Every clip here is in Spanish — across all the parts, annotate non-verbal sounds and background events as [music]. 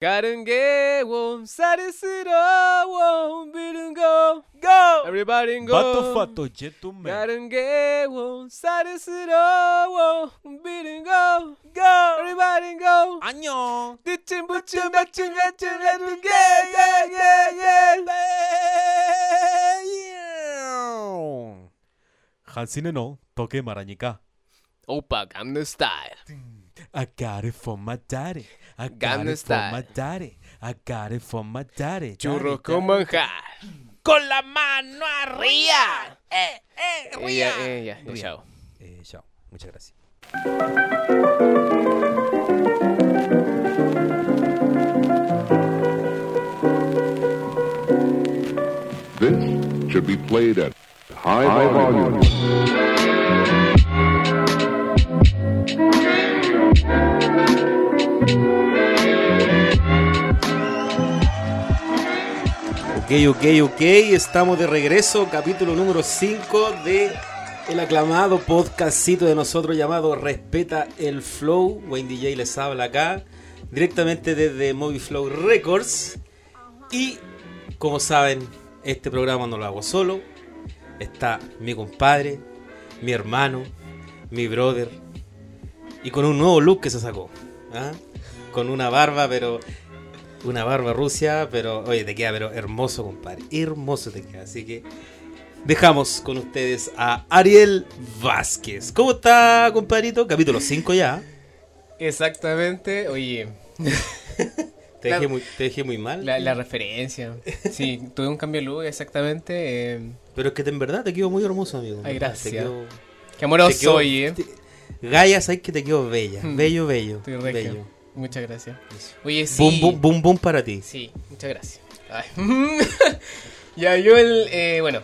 Karen won sarisira won bidun go go everybody go Bato fato jetu me Karen won sarisira won bidun go go everybody go Año Dichin buchin bachin gachin let me get yeah yeah yeah Hansine no toque marañica Opa I got it from my daddy. I got it from my daddy. I got it from my daddy. Churros con manjar. Con la mano arriba. Eh, eh, Eh, ya, chao. Chao. Muchas gracias. This should be played at high, volume. Ok, ok, ok, estamos de regreso, capítulo número 5 de el aclamado podcastito de nosotros llamado Respeta el Flow. Wayne DJ les habla acá, directamente desde Movie Flow Records. Y como saben, este programa no lo hago solo. Está mi compadre, mi hermano, mi brother. Y con un nuevo look que se sacó. ¿ah? Con una barba, pero una barba rusia, pero oye, te queda pero hermoso, compadre. Hermoso te queda. Así que dejamos con ustedes a Ariel Vázquez. ¿Cómo está, compadrito? Capítulo 5 ya. exactamente oye [laughs] Te dejé muy, te dejé muy mal. la, la referencia sí tuve un cambio de look exactamente eh, Pero es que te- en verdad te quedo muy hermoso, amigo. Ay, gracias. quedo- qué amoroso soy eh te- Gaia, sabes que te quedo bella. Mm. Bello, bello. Estoy bello. Muchas gracias. Oye, sí. Boom, boom, boom, boom para ti. Sí, muchas gracias. [laughs] Ya, yo el. eh, bueno,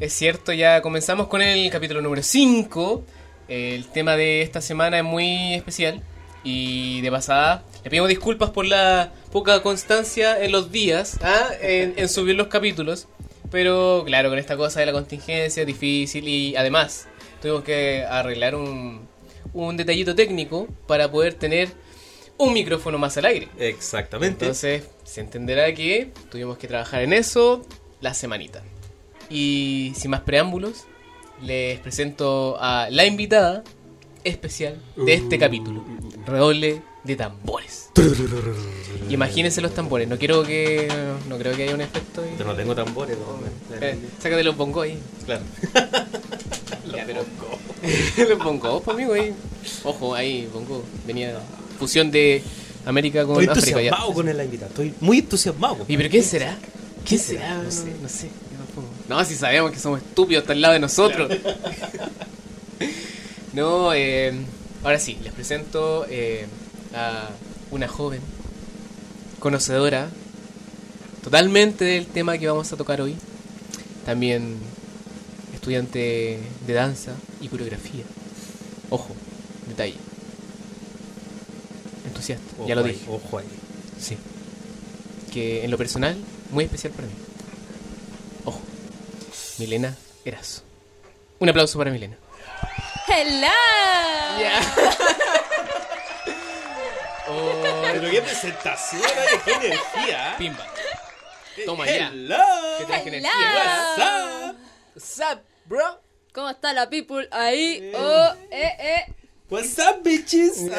es cierto, ya comenzamos con el capítulo número 5. El tema de esta semana es muy especial. Y de pasada, le pedimos disculpas por la poca constancia en los días, ¿ah? en, en subir los capítulos. Pero claro, con esta cosa de la contingencia difícil y además tuvimos que arreglar un, un detallito técnico para poder tener un micrófono más al aire. Exactamente. Entonces, se entenderá que tuvimos que trabajar en eso la semanita. Y sin más preámbulos, les presento a la invitada especial de este capítulo. Redoble de tambores. Imagínense los tambores. No quiero que. No creo que haya un efecto. ahí. Yo no tengo tambores. no, Eh, sácate los bongos ahí. Claro. Ya, pero. los bongos, pues, amigo, ahí. Ojo, ahí, bongo. Venía fusión de América con Estoy África. ya. entusiasmado con la invitada. Estoy muy entusiasmado. ¿Y pero qué será? ¿Qué será? No sé, no sé. No, si sabemos que somos estúpidos hasta al lado de nosotros. no, eh, ahora sí, les presento eh, a una joven conocedora totalmente del tema que vamos a tocar hoy. También estudiante de danza y coreografía. Ojo, detalle. Entusiasta, ya lo Ojo ahí, dije. Ojo ahí. Sí. Que en lo personal, muy especial para mí. Ojo. Milena Erazo. Un aplauso para Milena. ¡Hello! [laughs] Pero qué presentación, qué energía. Pimba. Toma ya. Hello. Que traje Hello. energía. What's What's up, bro? ¿Cómo está la people ahí? Oh, eh, eh. What's up, bitches?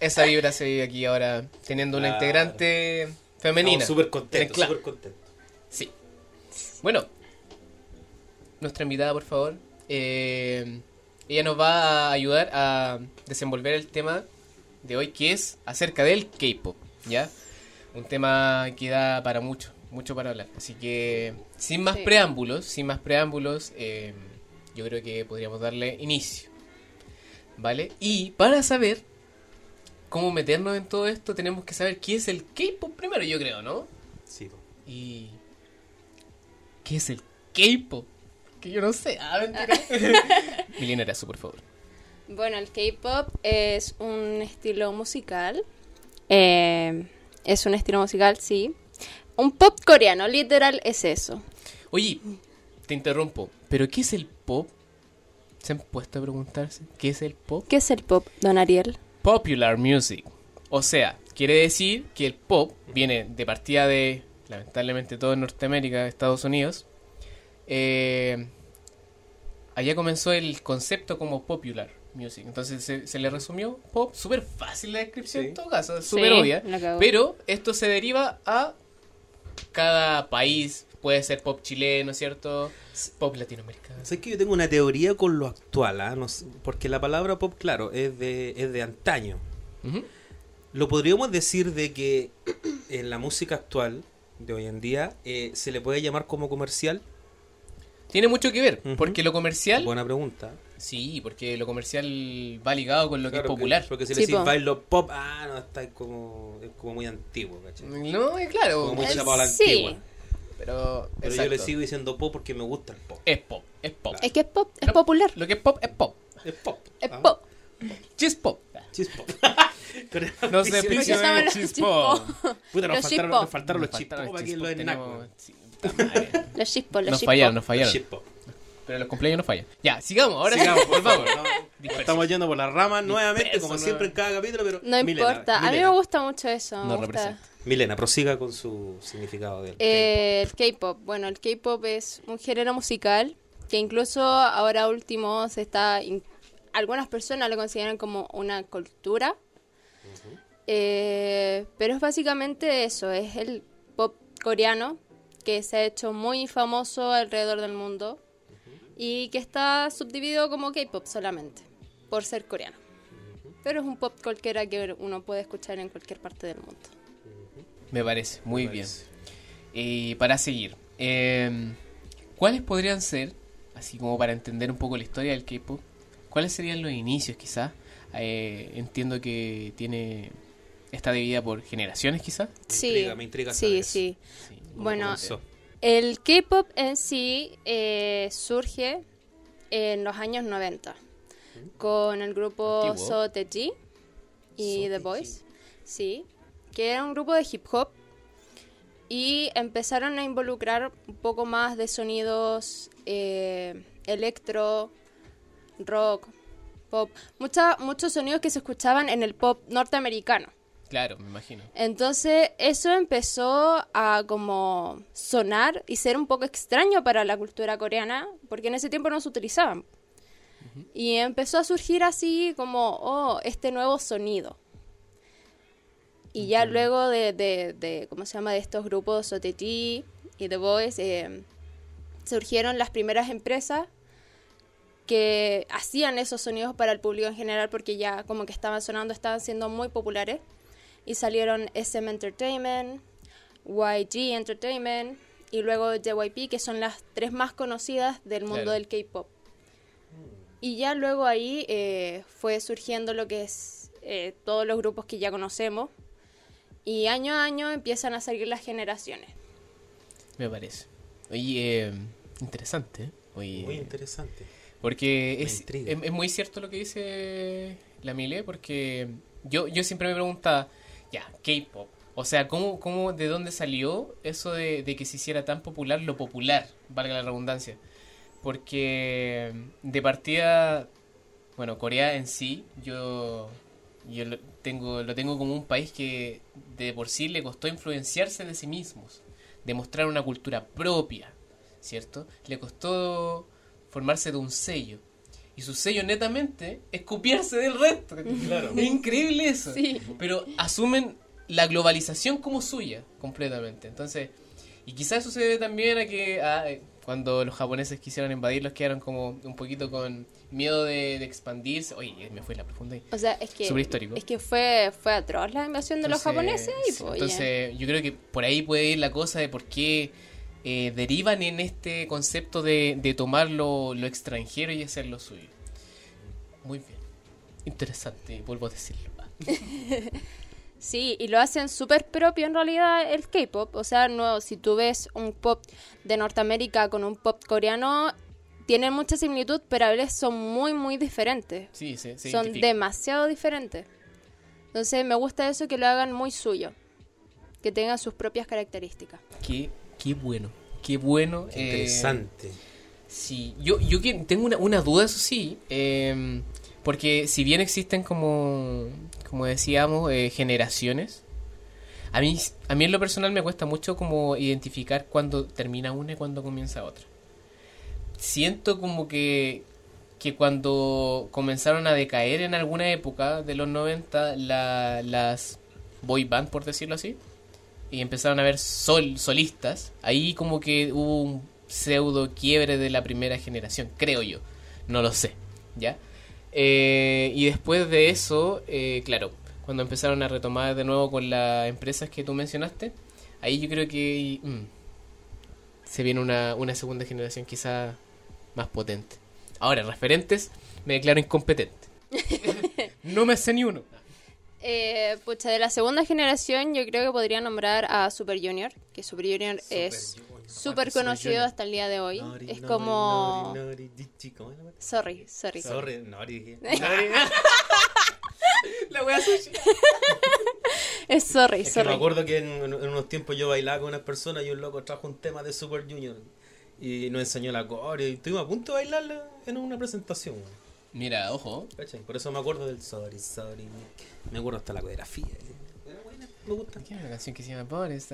Esa vibra se vive aquí ahora, teniendo una Claro. integrante femenina. Súper contentos, Claro. súper contentos. Sí. Bueno, nuestra invitada, por favor. eh, ella nos va a ayudar a desenvolver el tema de hoy, que es acerca del K-pop, ¿ya? Un tema que da para mucho, mucho para hablar. Así que, sin más Sí. preámbulos, sin más preámbulos, eh, yo creo que podríamos darle inicio, ¿vale? Y para saber cómo meternos en todo esto, tenemos que saber qué es el K-pop primero, yo creo, ¿no? Sí. ¿Y qué es el K-pop? Que yo no sé. Ah, mentira. [laughs] [laughs] Milena Erazo, por favor. Bueno, el K-pop es un estilo musical. Eh, es un estilo musical, sí. Un pop coreano, literal es eso. Oye, te interrumpo. ¿Pero qué es el pop? ¿Se han puesto a preguntarse qué es el pop? ¿Qué es el pop, don Ariel? Popular music. O sea, Quiere decir que el pop viene de partida de, lamentablemente, todo en Norteamérica, Estados Unidos. Eh, allá comenzó el concepto como popular music. Entonces se, se le resumió pop, súper fácil la descripción Sí. en todo caso, súper Sí, obvia. Pero esto se deriva a cada país. Puede ser pop chileno, ¿cierto? Pop latinoamericano. Sé que yo tengo una teoría con lo actual, ¿ah? No sé, porque la palabra pop, claro, es de, es de antaño. Lo podríamos decir de que [coughs] en la música actual de hoy en día eh, se le puede llamar como comercial. Tiene mucho que ver, porque lo comercial... Buena pregunta. Sí, porque lo comercial va ligado con lo que es popular. Porque si Sí, le decís po. bailo pop, ah, no, está como, es como muy antiguo, ¿cachai? No, eh, claro. Como muy Eh, chapado a la sí. antigua. Pero, Pero yo le sigo diciendo pop porque me gusta el pop. Es pop, es pop. Es que es pop, es No, popular. Lo que es pop es pop. Es pop. Es Ah, pop. Chis pop. Chis pop. [laughs] [laughs] No sé, Porque pienso saben en los chis pop. Puta, nos Los faltaron, nos los pop los aquí en chis [laughs] los pop. Los chispos, los Nos chispos. fallaron, nos Los fallaron. Pero los cumpleaños no fallan. Ya, sigamos, ahora Sigamos, por favor, ¿no? Estamos yendo por las ramas nuevamente, como siempre no. en cada capítulo, pero... No importa. A mí me gusta mucho eso. me Nos gusta. representa. Milena, prosiga con su significado del Eh, el K-pop. Bueno, el K-pop es un género musical que incluso ahora último se está. algunas personas lo consideran como una cultura. Eh, pero es básicamente eso: es el pop coreano que se ha hecho muy famoso alrededor del mundo y que está subdividido como K-pop solamente por ser coreano. Pero es un pop cualquiera que uno puede escuchar en cualquier parte del mundo. Me parece, muy Me bien. parece. Y para seguir, eh, ¿cuáles podrían ser, así como para entender un poco la historia del K-pop, cuáles serían los inicios quizás? Eh, entiendo que tiene está dividida por generaciones quizás. Me Sí, intriga, me intriga sí, sí. Sí. ¿Cómo Bueno, comenzó? El K-pop en sí eh, surge en los años 90 con el grupo Antiguo. So Tae-ji y So The. Boys, sí, que era un grupo de hip hop y empezaron a involucrar un poco más de sonidos eh, electro, rock, pop, mucha- muchos sonidos que se escuchaban en el pop norteamericano. Claro, me imagino. Entonces eso empezó a como sonar y ser un poco extraño para la cultura coreana, porque en ese tiempo no se utilizaban. Y empezó a surgir así como, oh, este nuevo sonido. Y ya luego de, de, de, ¿cómo se llama?, de estos grupos OTT y The Voice, eh, surgieron las primeras empresas que hacían esos sonidos para el público en general porque ya como que estaban sonando, estaban siendo muy populares. Y salieron SM Entertainment, YG Entertainment y luego JYP, que son las tres más conocidas del mundo Claro. del K-pop. Y ya luego ahí eh, fue surgiendo lo que es eh, todos los grupos que ya conocemos. Y año a año empiezan a salir las generaciones. Me parece. Oye, eh, interesante. ¿eh? Oye, Muy interesante. Porque es, es muy cierto lo que dice la Mile, porque yo, yo siempre me preguntaba, ya, K-pop. O sea, ¿cómo, cómo, ¿de dónde salió eso de, de que se hiciera tan popular lo popular, valga la redundancia? Porque de partida, bueno, Corea en sí, yo, yo lo, tengo, lo tengo como un país que de por sí le costó influenciarse de sí mismos, demostrar una cultura propia, ¿cierto? Le costó formarse de un sello. Y su sello netamente es copiarse del resto. [laughs] Es increíble eso. Sí. Pero asumen la globalización como suya, completamente. Entonces, y quizás eso se debe también a que a, eh, cuando los japoneses quisieron invadirlos quedaron como un poquito con miedo de, de expandirse. Oye, me fue la profunda. O sea, es que, es que fue, fue atroz la invasión de los japoneses. Y, pues, entonces, yo creo que por ahí puede ir la cosa de por qué eh, derivan en este concepto de, de tomar lo, lo extranjero y hacer lo suyo. Muy bien. Interesante, vuelvo a decirlo. [laughs] Sí, y lo hacen súper propio en realidad el K-pop. O sea, no, si tú ves un pop de Norteamérica con un pop coreano, tienen mucha similitud, pero a veces son muy, muy diferentes. Sí, se, se son demasiado diferentes. Entonces me gusta eso que lo hagan muy suyo, que tengan sus propias características. Qué, qué bueno, qué bueno. Qué eh, interesante. Sí, yo, yo que- tengo una, una duda, eso sí, eh, porque si bien existen como, como decíamos, eh, generaciones, A mí, a mí en lo personal me cuesta mucho como identificar cuándo termina una y cuándo comienza otra. Siento como que, que cuando comenzaron a decaer en alguna época de los 90 la- las boy band, por decirlo así, y empezaron a ver sol, solistas, ahí como que hubo un pseudo quiebre de la primera generación, creo yo. No lo sé, ¿ya? Eh, y después de eso, eh, claro, cuando empezaron a retomar de nuevo con las empresas que tú mencionaste, ahí yo creo que mm, se viene una, una segunda generación quizá más potente. Ahora, referentes, me declaro incompetente. [laughs] no me sé ni uno. Eh, pucha, de la segunda generación yo creo que podría nombrar a Super Junior, que Super Junior es súper conocido hasta el día de hoy. Nori, es nori, como... nori, nori, dichi, ¿cómo es la wea? Sorry, sorry. Sorry, Nori. [laughs] La wea sushi. [laughs] Es sorry, Es que sorry. me acuerdo que en, en unos tiempos yo bailaba con unas personas y un loco trajo un tema de Super Junior y nos enseñó la coreo y estuvimos a punto de bailarla en una presentación. Mira, ojo. ¿Cachai? Por eso me acuerdo del Sorry, Sorry. Me acuerdo hasta la coreografía. Buena, me gusta. ¿Qué es una canción que se llama Boris?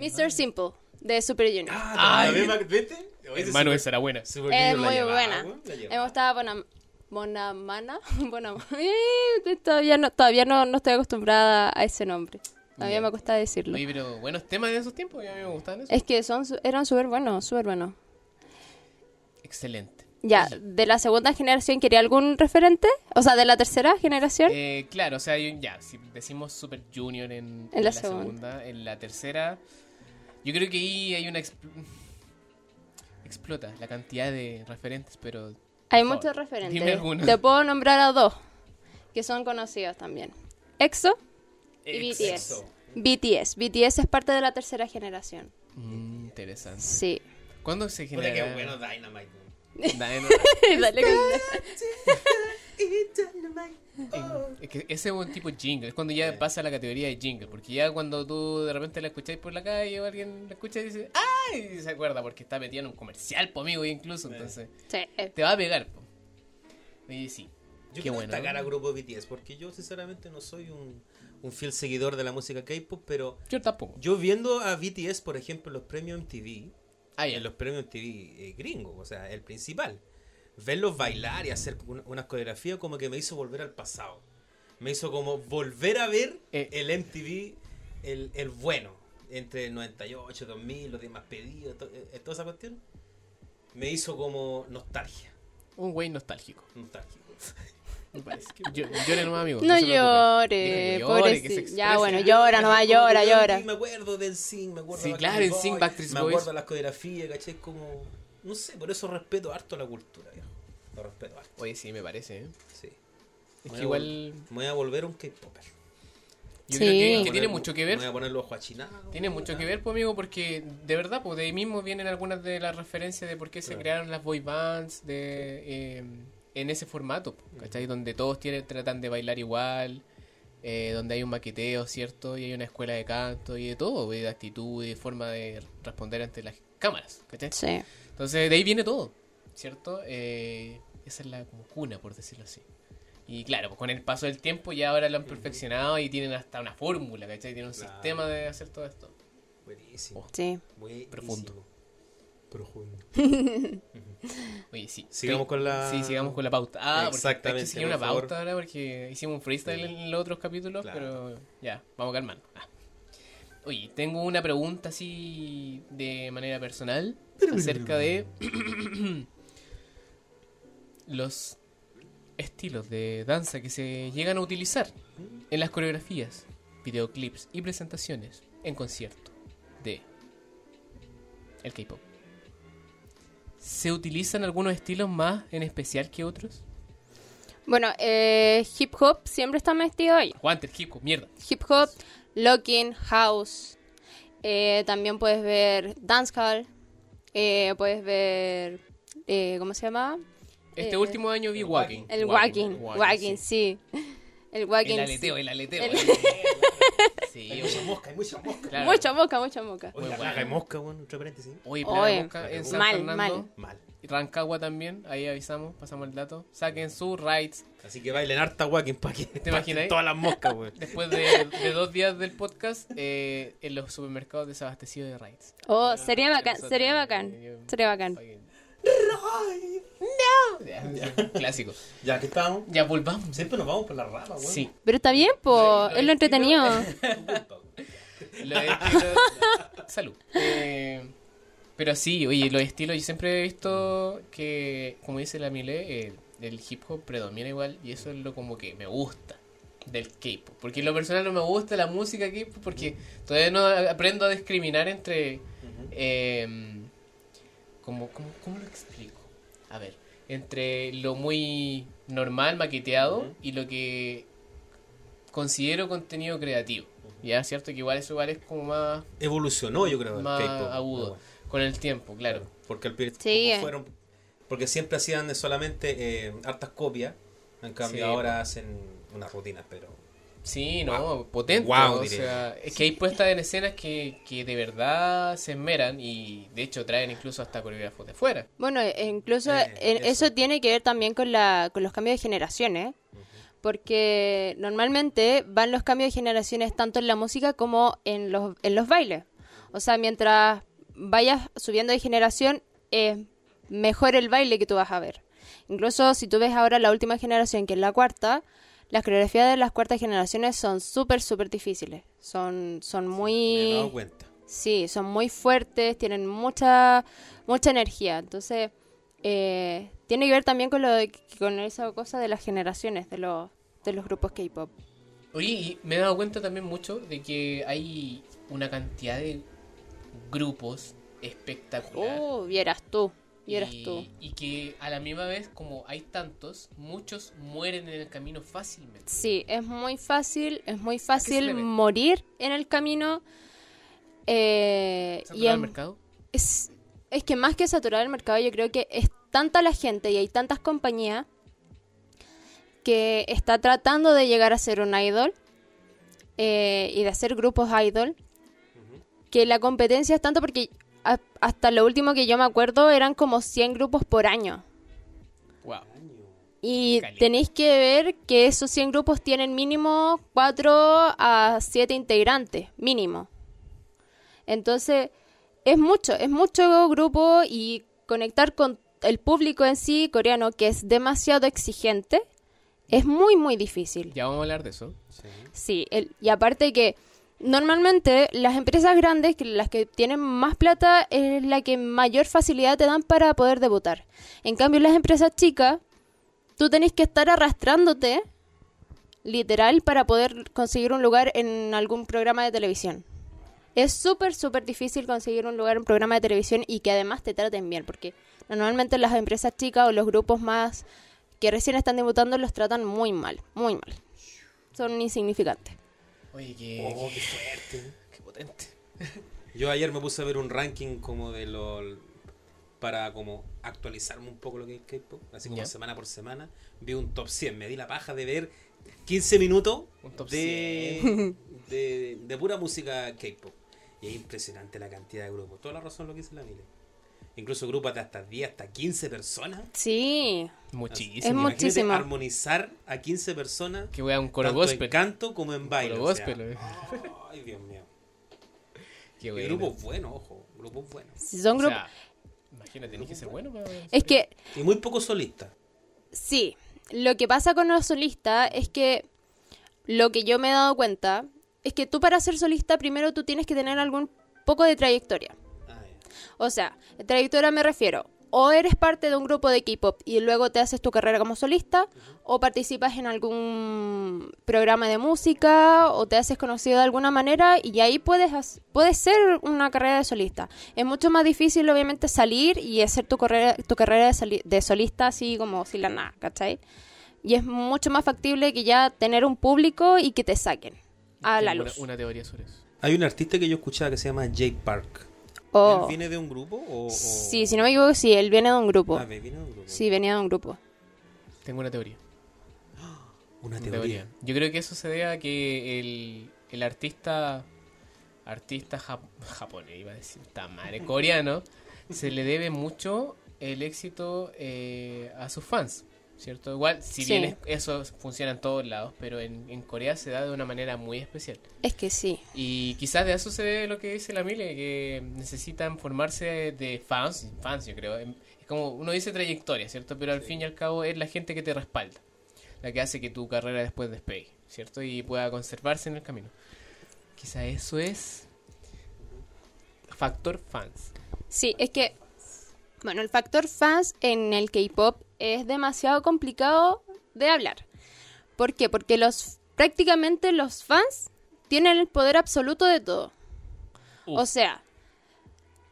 Mr. Simple, de Super Junior. Ah, ¿viste? Hermano, esa era buena. Super es muy llevaba, buena. llevaba. gustaba Bonam Bonamana. [laughs] Bonam Eh, todavía no, todavía no, no estoy acostumbrada a ese nombre. Todavía me cuesta decirlo. Oye, pero buenos temas de esos tiempos, a mí me gustaban eso. Es que son, su- eran súper buenos, súper buenos. Excelente. Ya, de la segunda generación, ¿quería algún referente? O sea, de la tercera generación. Eh, claro, o sea, ya, si decimos Super Junior en, En la segunda. en la tercera, yo creo que ahí hay una... expl- explota la cantidad de referentes, pero... Hay muchos favor, referentes. Dime algunos. Te puedo nombrar a dos, que son conocidos también. EXO y Ex- BTS. BTS. BTS es parte de la tercera generación. Mm, interesante. Sí. ¿Cuándo se Puta, genera? qué bueno Dynamite. [laughs] Dale con- Es que ese es un tipo de jingle, es cuando ya pasa a la categoría de jingle, porque ya cuando tú de repente la escucháis por la calle o alguien la escucha y dice, ¡ay! Y se acuerda porque está metido en un comercial, po amigo, incluso, entonces Sí, eh, te va a pegar, po. Y sí, Yo qué quiero bueno. destacar a grupo BTS porque yo sinceramente no soy un, un fiel seguidor de la música K-pop, pero Yo tampoco. yo viendo a BTS, por ejemplo, los premios MTV, Ah, en los premios MTV eh, gringos, o sea, el principal, verlos bailar y hacer una, unas coreografías como que me hizo volver al pasado. Me hizo como volver a ver Eh. el MTV, el, el bueno, entre el 98, 2000, los demás pedidos, to- eh, toda esa cuestión. Me hizo como nostalgia. Un güey nostálgico, Nostálgico. [laughs] Yo, llore nomás, amigo. No preocupe. llore, llore, pobrecito. Ya, bueno, llora nomás, llora, llora. Me acuerdo del Sing, me acuerdo Sí, de claro, Backstreet en Sing, Boys, Backstreet Me acuerdo de las coreografías, ¿cachai? Como. No sé, por eso respeto harto la cultura, viejo. Lo respeto harto. Oye, sí, me parece, ¿eh? Sí. Es Voy que a igual... Me voy a volver un K-Popper. Yo Sí. creo que, Voy a que Poner- tiene mucho que ver Me voy a poner los ojos achinados. Tiene mucho que ver, pues, amigo, porque de verdad, pues de ahí mismo vienen algunas de las referencias de por qué se crearon las boy bands de, eh, en ese formato, ¿cachai? Donde todos tienen, tratan de bailar igual, eh, donde hay un maqueteo, ¿cierto? Y hay una escuela de canto y de todo, y de actitud y de forma de responder ante las cámaras, ¿cachai? Sí. Entonces, de ahí viene todo, ¿cierto? Eh, esa es la como cuna, por decirlo así. Y claro, pues con el paso del tiempo ya ahora lo han perfeccionado y tienen hasta una fórmula, ¿cachai? Tienen un Claro. sistema de hacer todo esto. Buenísimo. Sí. Buenísimo. Profundo. Profundo. [laughs] Oye, sí. Sigamos con la- Sí, sigamos con la pauta. Ah, porque hay Exactamente, que seguir una por favor. pauta ahora porque hicimos un freestyle en los otros capítulos, Claro. pero ya, vamos calmando. Ah. Oye, tengo una pregunta así de manera personal acerca de [clears throat] los estilos de danza que se llegan a utilizar en las coreografías, videoclips y presentaciones en concierto de el K-pop. ¿Se utilizan algunos estilos más en especial que otros? Bueno, eh, hip hop siempre está metido ahí. Aguante el hip hop, mierda. Hip hop, locking, house. Eh, también puedes ver dancehall. Eh, puedes ver. eh, ¿Cómo se llama? Este Eh, último año vi Walking. El walking. Walking, sí. El walking. El aleteo, el aleteo. El- el aleteo. [laughs] Sí, Hay mucha mosca, hay mucha mosca. claro. Mucha moca, mucha moca. Oye, Muy la bueno. plaga de mosca, bueno, entre paréntesis. Oye, mosca en San mal, Fernando. mal. Mal. Rancagua también, ahí avisamos, pasamos el dato. Saquen sus rights. Así que bailen harta walking pa' que ¿Te imaginas? todas las moscas, weón. Después de, de dos días del podcast, eh, en los supermercados desabastecidos de rights. Oh, sería bacán, sería bacán, sería bacán. No. Ya, ya, Clásico. Ya, aquí estamos. Ya volvamos. Siempre nos vamos por la rama, weón. Sí. Pero está bien, po, Lo- es lo entretenido. [laughs] Salud. Eh, pero sí, oye, los estilos, yo siempre he visto que, como dice la Mile, eh, el hip hop predomina igual y eso es lo como que me gusta del K-pop. Porque en lo personal no me gusta la música K-pop porque todavía no aprendo a discriminar entre... eh, como, como- ¿Cómo lo explico? A ver, entre lo muy normal, maqueteado y lo que considero contenido creativo. Ya, cierto que igual eso igual es como más, Evolucionó, yo creo, el más agudo Bueno, con el tiempo, claro. Porque al Sí, eh. fueron. Porque siempre hacían solamente eh, hartas copias. En cambio, Sí, ahora hacen unas rutinas, pero. Sí, no, potente. Guau, o sea, es que hay puestas en escenas que, que de verdad se esmeran y de hecho traen incluso hasta coreógrafos de fuera. Bueno, e incluso Eh, en- eso. eso. tiene que ver también con, la, con los cambios de generaciones, porque normalmente van los cambios de generaciones tanto en la música como en los, en los bailes. O sea, mientras vayas subiendo de generación, es mejor el baile que tú vas a ver. Incluso si tú ves ahora la última generación, que es la cuarta, las coreografías de las cuartas generaciones son súper, súper difíciles. Son, son Me he muy... dado cuenta. Sí, son muy fuertes, tienen mucha mucha energía. Entonces, eh, tiene que ver también con lo de- con esa cosa de las generaciones de los de los grupos K-pop. Oye, y me he dado cuenta también mucho de que hay una cantidad de grupos espectacular. Oh, vieras tú, y, tú. y que a la misma vez, como hay tantos, muchos mueren en el camino fácilmente. Sí, es muy fácil, es muy fácil morir en el camino. eh, y ¿Saturar el mercado? es, es que más que saturar el mercado, yo creo que es tanta la gente y hay tantas compañías que está tratando de llegar a ser un idol eh, y de hacer grupos idol, que la competencia es tanto porque a- hasta lo último que yo me acuerdo eran como 100 grupos por año. Wow. Y tenéis que ver que esos 100 grupos tienen mínimo 4 a 7 integrantes, mínimo. Entonces, es mucho, es mucho grupo y conectar con el público en sí coreano, que es demasiado exigente, es muy, muy difícil. Ya vamos a hablar de eso. Sí. Sí, el- y aparte que normalmente las empresas grandes, las que tienen más plata, es la que mayor facilidad te dan para poder debutar. En cambio, las empresas chicas, tú tenés que estar arrastrándote, literal, para poder conseguir un lugar en algún programa de televisión. Es súper, súper difícil conseguir un lugar en un programa de televisión y que además te traten bien, porque normalmente las empresas chicas o los grupos más que recién están debutando los tratan muy mal, muy mal. Son insignificantes. Oye, qué, Oh, qué fuerte. qué potente. [laughs] Yo ayer me puse a ver un ranking como de los para como actualizarme un poco lo que es K-pop, así como semana por semana, vi un top 100, me di la paja de ver 15 minutos [laughs] de, de pura música K-pop. Y es impresionante la cantidad de grupos. Toda la razón lo que dice la Mile. Incluso grupos de hasta 10, hasta 15 personas. Sí, Muchísimo. Es Imagínate muchísimo. armonizar a 15 personas, Que wea un coro tanto gospel. en canto como en baile. Coro o sea. gospel. eh. Ay, Dios mío. [laughs] Qué Y bueno. grupos buenos, ojo, grupos buenos. si son O grupos... sea, imagínate, tenés que ser bueno para... es que, Y muy pocos solistas. sí, lo que pasa con los solistas es que lo que yo me he dado cuenta es que tú para ser solista primero tú tienes que tener algún poco de trayectoria. O sea, trayectoria me refiero, o eres parte de un grupo de K-pop y luego te haces tu carrera como solista, o participas en algún programa de música, o te haces conocido de alguna manera y ahí puedes, puedes ser una carrera de solista. Es mucho más difícil, obviamente, salir y hacer tu carrera, tu carrera de, soli- de solista así como sin la nada, ¿cachai? Y es mucho más factible que ya tener un público y que te saquen a la luz. Una, una teoría sobre eso. Hay un artista que yo escuchaba que se llama Jay Park. O- ¿Él viene de un grupo o...? o- Sí, si no me equivoco, sí, él viene de un grupo. Ah, viene de un grupo. Sí, venía de un grupo. Tengo una teoría. [gasps] Una teoría. teoría. Yo creo que eso se debe a que el, el artista artista jap- japonés, iba a decir, está madre, coreano, [laughs] se le debe mucho el éxito eh, a sus fans, ¿cierto? Igual, si Sí. bien es- eso funciona en todos lados, pero en, en Corea se da de una manera muy especial. Es que sí. Y quizás de eso se ve lo que dice la Mile, que necesitan formarse de fans, fans yo creo. Es como uno dice trayectoria, ¿cierto? Pero al fin y al cabo es la gente que te respalda, la que hace que tu carrera después despegue, ¿cierto? Y pueda conservarse en el camino. Quizás eso es factor fans. Sí, es que, bueno, el factor fans en el K-pop es demasiado complicado de hablar. ¿Por qué? Porque los prácticamente los fans tienen el poder absoluto de todo. Uh. O sea,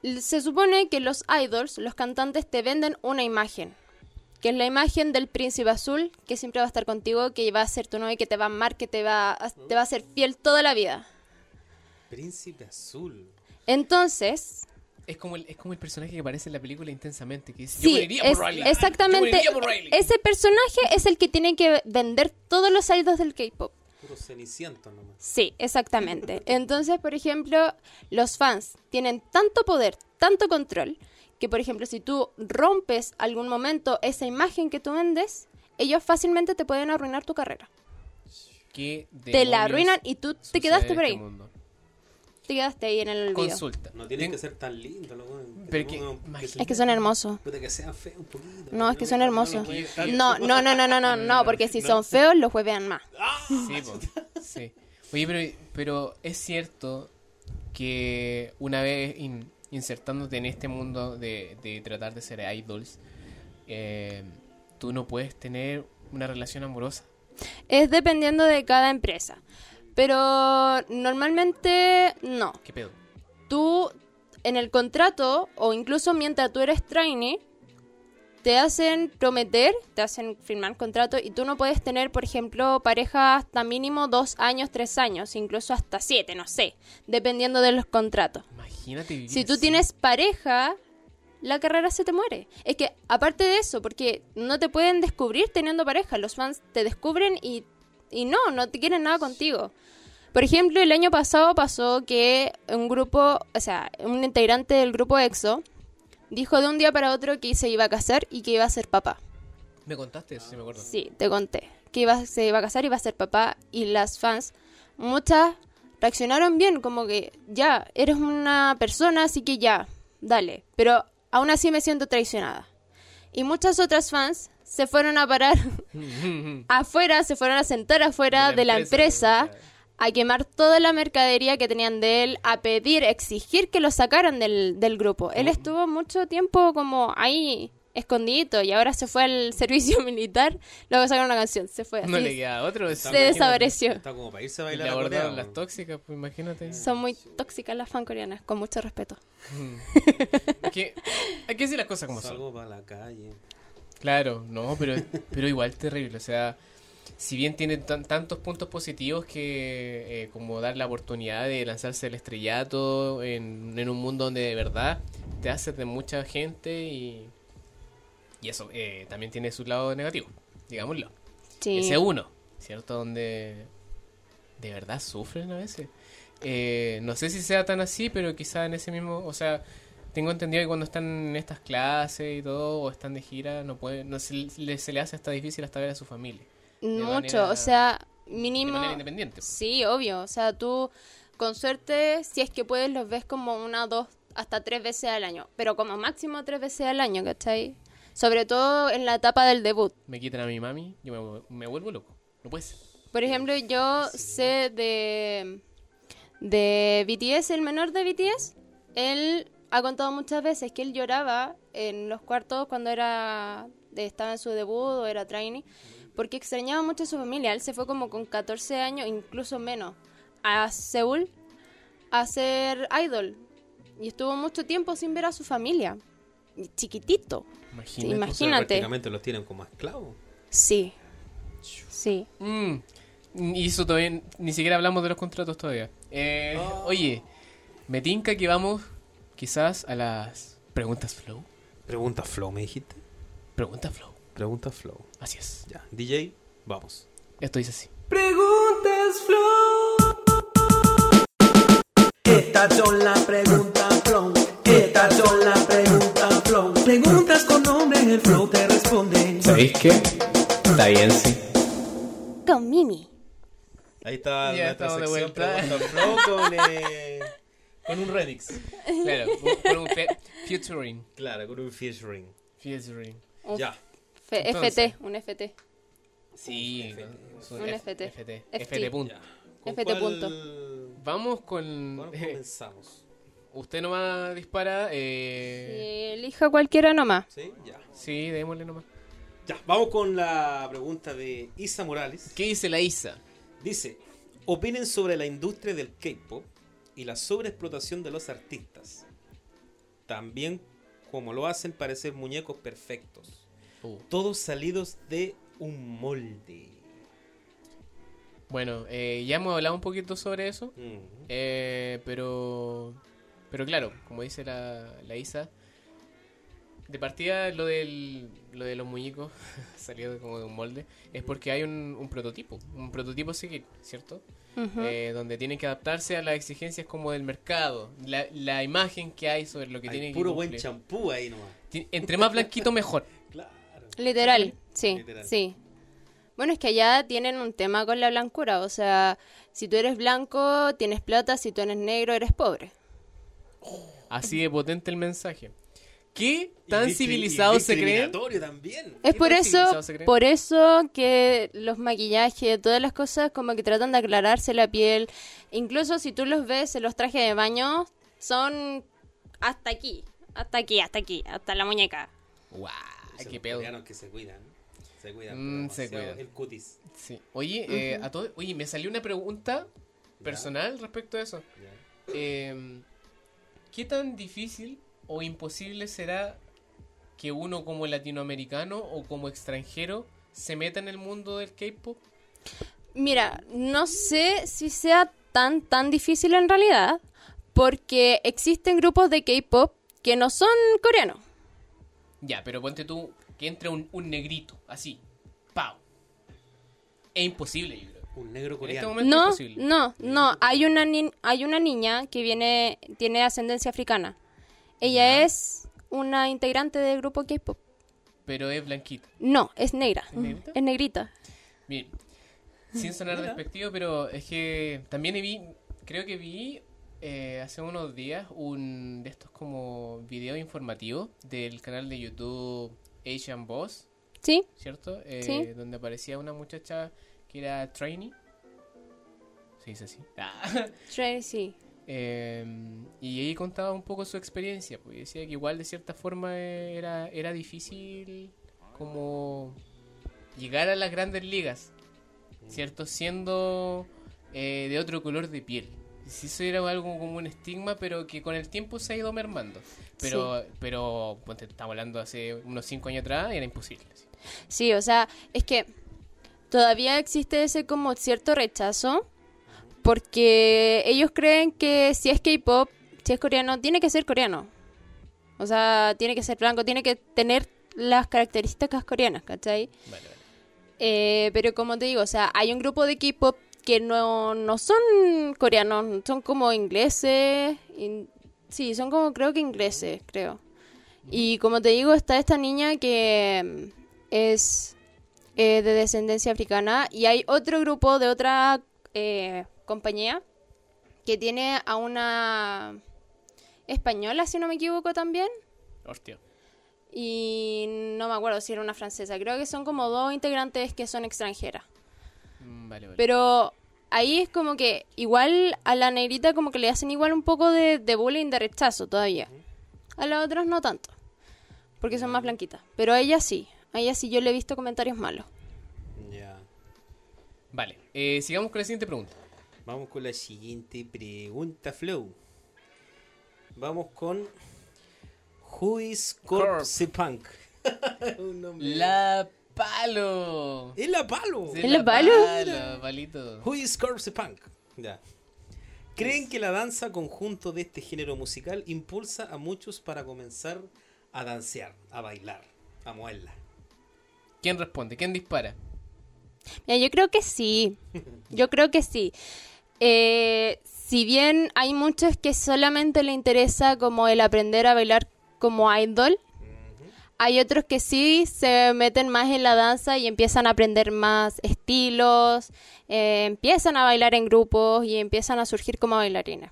se supone que los idols, los cantantes, te venden una imagen. Que es la imagen del príncipe azul, que siempre va a estar contigo, que va a ser tu novio, que te va a amar, que te va a, te va a ser fiel toda la vida. Príncipe azul. Entonces, Es como, el, es como el personaje que aparece en la película intensamente, que dice, yo Sí, moriría es- por Riley. Yo exactamente. moriría por Riley". Ese personaje es el que tiene que vender todos los idols del K-pop. Puro ceniciento nomás. Sí, exactamente. [laughs] Entonces, por ejemplo, los fans tienen tanto poder, tanto control, que por ejemplo, si tú rompes algún momento esa imagen que tú vendes, ellos fácilmente te pueden arruinar tu carrera. ¿Qué Te la arruinan y tú te quedaste en por este ahí. mundo? Te quedaste ahí en el olvido. Consulta. No tienen Ten- que ser tan lindos los weones. Pero Que que- no- imagínate. Es que son hermosos. Puta que sean feos un poquito. No, es que son hermosos. No, no, no, no, no, no, no, porque si son feos, los juevean más. Sí, po, sí. Oye, pero, pero es cierto que una vez in- insertándote en este mundo de, de tratar de ser idols, eh, tú no puedes tener una relación amorosa. Es dependiendo de cada empresa. Pero normalmente no. ¿Qué pedo? Tú en el contrato o incluso mientras tú eres trainee te hacen prometer, te hacen firmar contrato y tú no puedes tener, por ejemplo, pareja hasta mínimo dos años, tres años, incluso hasta siete, no sé, dependiendo de los contratos. Imagínate vivir Si tú así. tienes pareja, la carrera se te muere. Es que, aparte de eso, porque no te pueden descubrir teniendo pareja, los fans te descubren y, y no, no te quieren nada contigo. Por ejemplo, el año pasado pasó que un grupo, o sea, un integrante del grupo EXO dijo de un día para otro que se iba a casar y que iba a ser papá. Me contaste sí me acuerdo. Sí, te conté. Que iba, se iba a casar y iba a ser papá. Y las fans, muchas reaccionaron bien, como que ya, eres una persona, así que ya, dale. Pero aún así me siento traicionada. Y muchas otras fans se fueron a parar [laughs] afuera, se fueron a sentar afuera de la, empresa, a quemar toda la mercadería que tenían de él, a pedir, exigir que lo sacaran del, del grupo. Él estuvo mucho tiempo como ahí escondidito y ahora se fue al [laughs] servicio militar, luego sacaron una canción, se fue así. No le queda otro. se imagínate. desapareció. Está como para irse a Y bailar le abordaron Corea, las tóxicas, pues imagínate. Son muy tóxicas las fan coreanas, con mucho respeto. Hay que decir las cosas como son. Salgo para la calle. Claro, no, pero, [laughs] pero igual terrible. O sea, si bien tiene tan- tantos puntos positivos que eh, como dar la oportunidad de lanzarse el estrellato en, en un mundo donde de verdad te haces de mucha gente y, y eso eh, también tiene su lado negativo, digámoslo. Sí. Ese uno, ¿cierto? Donde de verdad sufren a veces. Eh, no sé si sea tan así, pero quizá en ese mismo, o sea, tengo entendido que cuando están en estas clases y todo, o están de gira, no puede, no se, le, se le hace hasta difícil hasta ver a su familia. de Mucho, manera- o sea, De mínimo... manera independiente. Sí, obvio. O sea, tú, con suerte, si es que puedes, los ves como una, dos, hasta tres veces al año. Pero como máximo tres veces al año, ¿cachai? Sobre todo en la etapa del debut. Me quitan a mi mami, yo me, me vuelvo loco. No puede ser. Por ejemplo, yo sé de, de BTS, el menor de BTS. Él ha contado muchas veces que él lloraba en los cuartos cuando era estaba en su debut o era trainee, porque extrañaba mucho a su familia. Él se fue como con 14 años, incluso menos, a Seúl a ser idol. Y estuvo mucho tiempo sin ver a su familia. Y Chiquitito. Imagínate. Sí, prácticamente los tienen como esclavos. Sí. Sí. Mm, y eso todavía, ni siquiera hablamos de los contratos todavía. Eh, Oye, me tinca que vamos quizás a las preguntas flow. Pregunta Flow, ¿me dijiste? Pregunta flow. Pregunta Flow. Así es. Ya, DJ, vamos. Esto dice así. Estas son las preguntas flow. Estas son las preguntas flow. Preguntas con ¿Sabéis qué? Está bien, sí. Con Mimi. Ahí está Ya nuestra estamos de sección vuelta. Pregunta Flow con, eh, con un remix. [laughs] Claro, con un fe- featuring. Claro, con un featuring. Featuring. Un Ya. Entonces. FT, un FT. Sí, Un FT. FT. FT. FT punto. Ya. ¿Con FT cuál- punto. Vamos con. cuál [laughs] comenzamos? Usted nomás dispara. Eh, elija cualquiera nomás. ¿Sí? Ya. sí, démosle nomás. Ya, vamos con la pregunta de Isa Morales. ¿Qué dice la Isa? Dice, opinen sobre la industria del K-pop y la sobreexplotación de los artistas. También como lo hacen parecer muñecos perfectos. Uh. Todos salidos de un molde. Bueno, eh, ya hemos hablado un poquito sobre eso. Eh, pero. Pero claro, como dice la, la Isa. De partida, lo, del, lo de los muñecos [laughs] salió de como de un molde. Es porque hay un, un prototipo. Un prototipo a seguir, ¿cierto? Eh, donde tienen que adaptarse a las exigencias como del mercado. La, la imagen que hay sobre lo que Hay tienen puro que buen champú ahí nomás. Entre más blanquito, mejor. [laughs] Claro. Literal, sí, Literal. sí. Bueno, es que allá tienen un tema con la blancura, o sea, si tú eres blanco, tienes plata, si tú eres negro, eres pobre. Así de potente el mensaje. ¿Qué tan Y discri- civilizado y se creen? también. Es ¿Qué por tan eso, por eso que los maquillajes, todas las cosas como que tratan de aclararse la piel. Incluso si tú los ves en los trajes de baño, son hasta aquí, hasta aquí, hasta aquí, hasta la muñeca. ¡Guau! Son ¡Qué los pedo! que se cuidan. Se cuidan. Mm, se cuidan. El cutis. Sí. Oye, eh, a todo, oye, me salió una pregunta personal respecto a eso. Eh, ¿Qué tan difícil o imposible será que uno como latinoamericano o como extranjero se meta en el mundo del K-pop? Mira, no sé si sea tan, tan difícil en realidad, porque existen grupos de K-pop que no son coreanos. Ya, pero ponte tú que entre un, un negrito, así, ¡pau! Es imposible, yo creo. Un negro En este coreano. momento es No, imposible. no, no. Hay una, ni- hay una niña que viene, tiene ascendencia africana. Ella es una integrante del grupo K-pop. Pero es blanquita. No, es negra. ¿Es negrita? Es negrita. Bien, sin sonar despectivo, pero es que también vi, creo que vi eh, hace unos días un de estos como video informativo del canal de YouTube Asian Boss, ¿Sí? ¿cierto? Eh, Sí. Donde aparecía una muchacha que era trainee. Se dice así. Ah. Tracy. Eh, y ella contaba un poco su experiencia, pues decía que igual de cierta forma era, era difícil como llegar a las grandes ligas, ¿cierto? Siendo eh, de otro color de piel. Si eso era algo como un estigma, pero que con el tiempo se ha ido mermando. Pero, pero ponte, estamos hablando hace unos cinco años atrás, era imposible. sí. Sí, o sea, es que todavía existe ese como cierto rechazo porque ellos creen que si es K-pop, si es coreano, tiene que ser coreano. O sea, tiene que ser blanco, tiene que tener las características coreanas, ¿cachai? Vale, vale. Eh, pero como te digo, o sea, hay un grupo de K-pop que no, no son coreanos, son como ingleses. in- sí, son como creo que ingleses, creo. Y como te digo, está esta niña que mm, es eh, de descendencia africana y hay otro grupo de otra eh, compañía que tiene a una española, si no me equivoco también. Hostia. Y no me acuerdo si era una francesa. Creo que son como dos integrantes que son extranjeras. Mm, Vale, vale. Pero ahí es como que igual a la negrita como que le hacen igual un poco de, de bullying, de rechazo todavía. A las otras no tanto. Porque son más blanquitas. Pero a ella sí. A ella sí yo le he visto comentarios malos. Ya. Vale, eh, sigamos con la siguiente pregunta. Vamos con la siguiente pregunta, Flow. Vamos con Who is Corpse Punk? [laughs] Un nombre. La palo. ¡Es la palo! Sí, ¿Es la palo? palo, palito. Who is Corpse Punk? Ya. ¿Creen que la danza conjunto de este género musical impulsa a muchos para comenzar a dancear, a bailar, a moverla? ¿Quién responde? ¿Quién dispara? Mira, yo creo que sí. [laughs] Yo creo que sí. Eh, si bien hay muchos que solamente le interesa como el aprender a bailar como idol, Hay otros que sí se meten más en la danza y empiezan a aprender más estilos, eh, empiezan a bailar en grupos y empiezan a surgir como bailarines.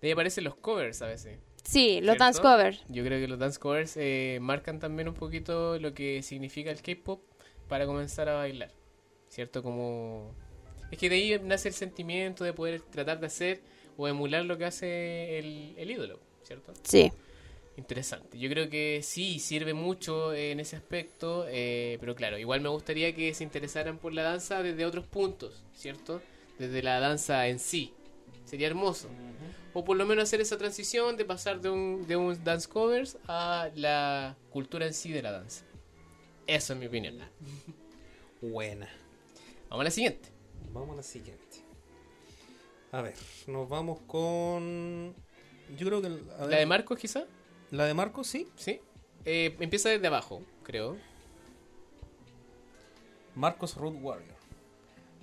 De ahí aparecen los covers a veces. Sí, los ¿cierto? dance covers. Yo creo que los dance covers eh, marcan también un poquito lo que significa el K-pop para comenzar a bailar. ¿Cierto? Como. Es que de ahí nace el sentimiento de poder tratar de hacer o emular lo que hace el, el ídolo, ¿cierto? Sí. Interesante. Yo creo que sí, sirve mucho en ese aspecto, eh, pero claro, igual me gustaría que se interesaran por la danza desde otros puntos, ¿cierto? Desde la danza en sí. Sería hermoso. O por lo menos hacer esa transición de pasar de un, de un dance covers a la cultura en sí de la danza. Eso es mi opinión. Buena. Vamos a la siguiente. Vamos a la siguiente. A ver, nos vamos con. Yo creo que. a ver, La de Marcos, quizá, la de Marcos, sí. ¿sí? Eh, empieza desde abajo, creo. Marcos Road Warrior.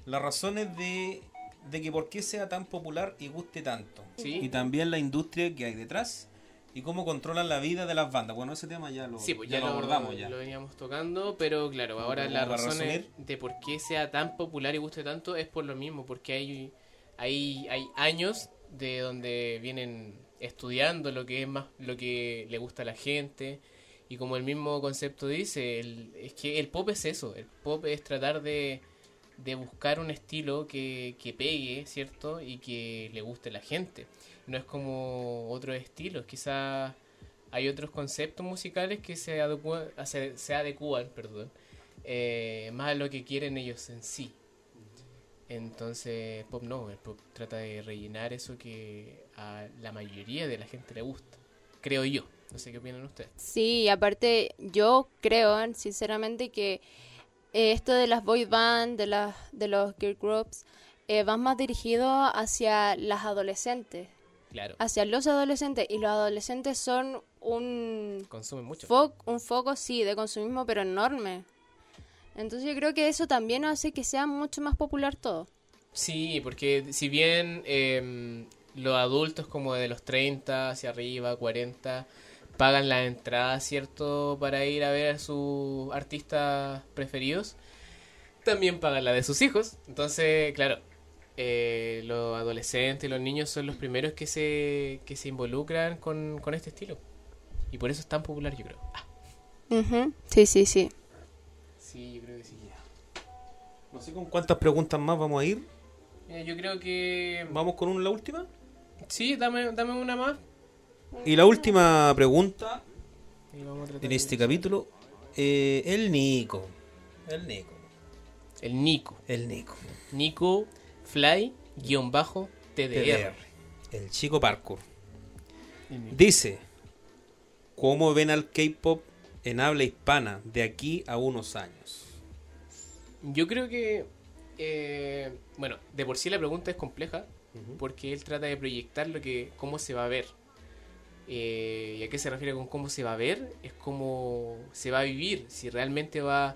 Las razones de, de que por qué sea tan popular y guste tanto. Sí. Y también la industria que hay detrás. Y cómo controlan la vida de las bandas. Bueno, ese tema ya lo, Sí, pues ya ya, lo abordamos ya. Lo veníamos tocando, pero claro, ahora la razón de por qué sea tan popular y guste tanto es por lo mismo, porque hay, hay, hay años de donde vienen estudiando lo que es más lo que le gusta a la gente y como el mismo concepto dice, el- es que el pop es eso, el pop es tratar de, de buscar un estilo que, que pegue, ¿cierto? Y que le guste a la gente. No es como otros estilos, quizás hay otros conceptos musicales que se adecúan, se, se adecúan perdón, eh, más a lo que quieren ellos en sí. Entonces, pop no, el pop trata de rellenar eso que a la mayoría de la gente le gusta. Creo yo. No sé qué opinan ustedes. Sí, aparte yo creo sinceramente que eh, esto de las boy band, de, las de los girl groups, eh, van más dirigido hacia las adolescentes, Claro, hacia los adolescentes, y los adolescentes son un, consumen mucho. fo- un foco, sí, de consumismo, pero enorme. Entonces yo creo que eso también hace que sea mucho más popular todo. Sí, porque si bien eh, los adultos como de los 30 hacia arriba, 40, pagan la entrada, ¿cierto? Para ir a ver a sus artistas preferidos, también pagan la de sus hijos. Entonces, claro, eh, los adolescentes y los niños son los primeros que se, que se involucran con, con este estilo. Y por eso es tan popular, yo creo. Ah, Sí, sí, sí. sí, yo creo que sí. No sé con cuántas preguntas más vamos a ir. Mira, yo creo que... Vamos con una, la última. Sí, dame, dame una más. Y la última pregunta en de- este capítulo. eh, el Nico. El Nico. El Nico. El Nico. Nico Fly guion bajo TDR. TDR. El chico parkour. Dice, ¿cómo ven al K-Pop en habla hispana de aquí a unos años? Yo creo que, eh, bueno, de por sí la pregunta es compleja porque él trata de proyectar lo que, cómo se va a ver. Eh, ¿Y a qué se refiere con cómo se va a ver? Es cómo se va a vivir, si realmente va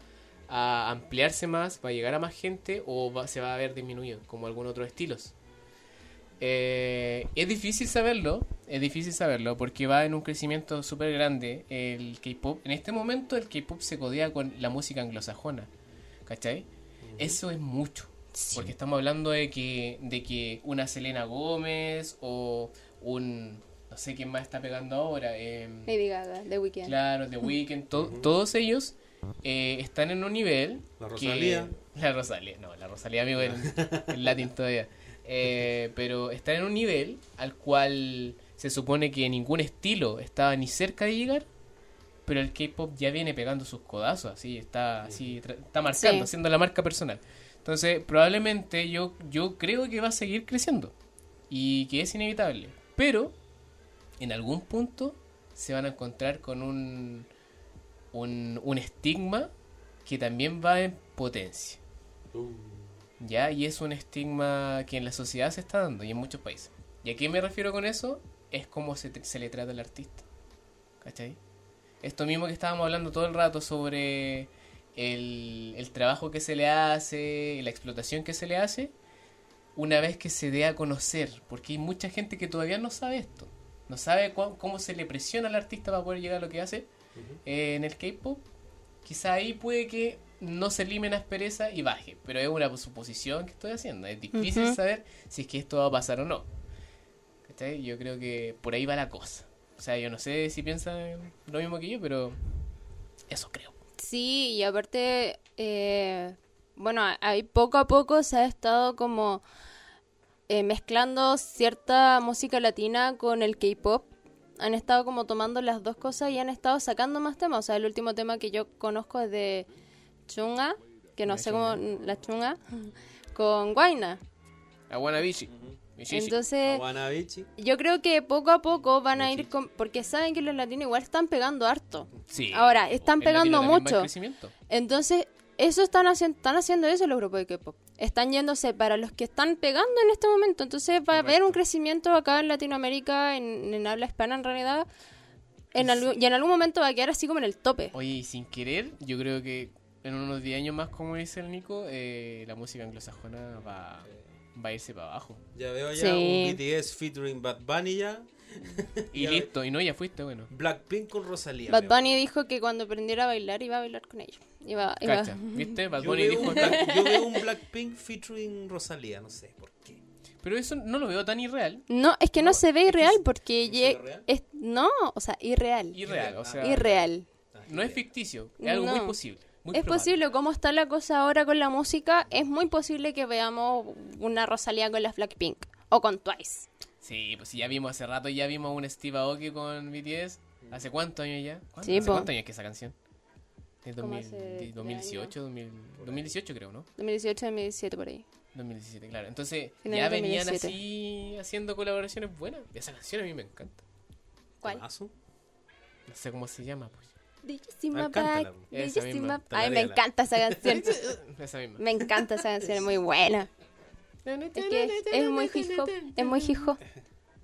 a ampliarse más, va a llegar a más gente o va- se va a ver disminuido, como algunos otros estilos. Eh, es difícil saberlo, es difícil saberlo porque va en un crecimiento súper grande el K-pop. En este momento el K-pop se codea con la música anglosajona, ¿cachai? Eso es mucho, porque estamos hablando de que, de que una Selena Gómez o un, no sé quién más está pegando ahora, em, Lady Gaga, The Weeknd. Claro, The Weeknd, to- todos ellos eh, están en un nivel. La que- Rosalía. la Rosalía, no, la Rosalía, amigo, en, [laughs] en latín todavía. Eh, pero están en un nivel al cual se supone que ningún estilo estaba ni cerca de llegar. Pero el K-pop ya viene pegando sus codazos, así, está, así, está marcando, Sí. haciendo la marca personal. Entonces, probablemente yo, yo creo que va a seguir creciendo y que es inevitable. Pero en algún punto se van a encontrar con un, un, un estigma que también va en potencia. ¿Ya? Y es un estigma que en la sociedad se está dando y en muchos países. ¿Y a qué me refiero con eso? Es cómo se, se le trata al artista. ¿Cachai? Esto mismo que estábamos hablando todo el rato sobre el, el trabajo que se le hace, la explotación que se le hace, una vez que se dé a conocer, porque hay mucha gente que todavía no sabe esto, no sabe cómo se le presiona al artista para poder llegar a lo que hace, eh, en el K-pop, quizá ahí puede que no se limen aspereza y baje. Pero es una suposición que estoy haciendo. Es difícil saber si es que esto va a pasar o no. ¿Cachai? Yo creo que por ahí va la cosa. O sea, yo no sé si piensan lo mismo que yo, pero eso creo. Sí, y aparte, eh, bueno, ahí poco a poco se ha estado como eh, mezclando cierta música latina con el K-pop. Han estado como tomando las dos cosas y han estado sacando más temas. O sea, el último tema que yo conozco es de Chunga, que no La sé cómo, la Chunga, [laughs] con Guaina. Aguana Bichi. Bichi, sí. Entonces, yo creo que poco a poco van a ir con, porque saben que los latinos igual están pegando harto. Sí. Ahora, están pegando mucho. crecimiento. Entonces, eso están haciendo, están haciendo eso los grupos de K-pop. Están yéndose para los que están pegando en este momento. Entonces va a haber un crecimiento acá en Latinoamérica, en, en habla hispana en realidad. En algún- y en algún momento va a quedar así como en el tope. Oye, y sin querer, yo creo que en unos 10 años más, como dice el Nico, eh, la música anglosajona va, va a irse para abajo. Ya veo ya Sí. un BTS featuring Bad Bunny ya. Y listo, y no, ya fuiste, bueno. Blackpink con Rosalía. Bad. Bunny dijo que cuando aprendiera a bailar iba a bailar con ellos. Iba, iba- Cacha, ¿viste? Bad Yo Bunny veo, dijo un, yo veo un Blackpink featuring Rosalía, no sé por qué. Pero eso no lo veo tan irreal. No, es que no, se ve irreal porque... ¿no real? es- no, o sea, irreal. Irreal, o sea, Irreal. no es ficticio, es algo muy posible. muy es probable. posible, como está la cosa ahora con la música, es muy posible que veamos una Rosalía con las Blackpink o con Twice. Sí, pues sí, ya vimos hace rato, ya vimos un Steve Aoki con BTS. ¿Hace cuántos años ya? ¿Cuánto- Sí, ¿Hace po. cuántos años es que esa canción? ¿Es Como 2000 hace de- tres 2018, 2000 2018 creo, ¿no? 2018, 2017 por ahí. 2017, claro. Entonces, Final ya venían 2017. así haciendo colaboraciones buenas. Esa canción a mí me encanta. ¿Cuál? ¿Temazo? No sé cómo se llama, pues. Ah, Back, misma. Ay, me encanta esa canción. [laughs] Esa misma. me encanta esa canción, es muy buena. Es que es, es muy hip hop, es muy hip hop.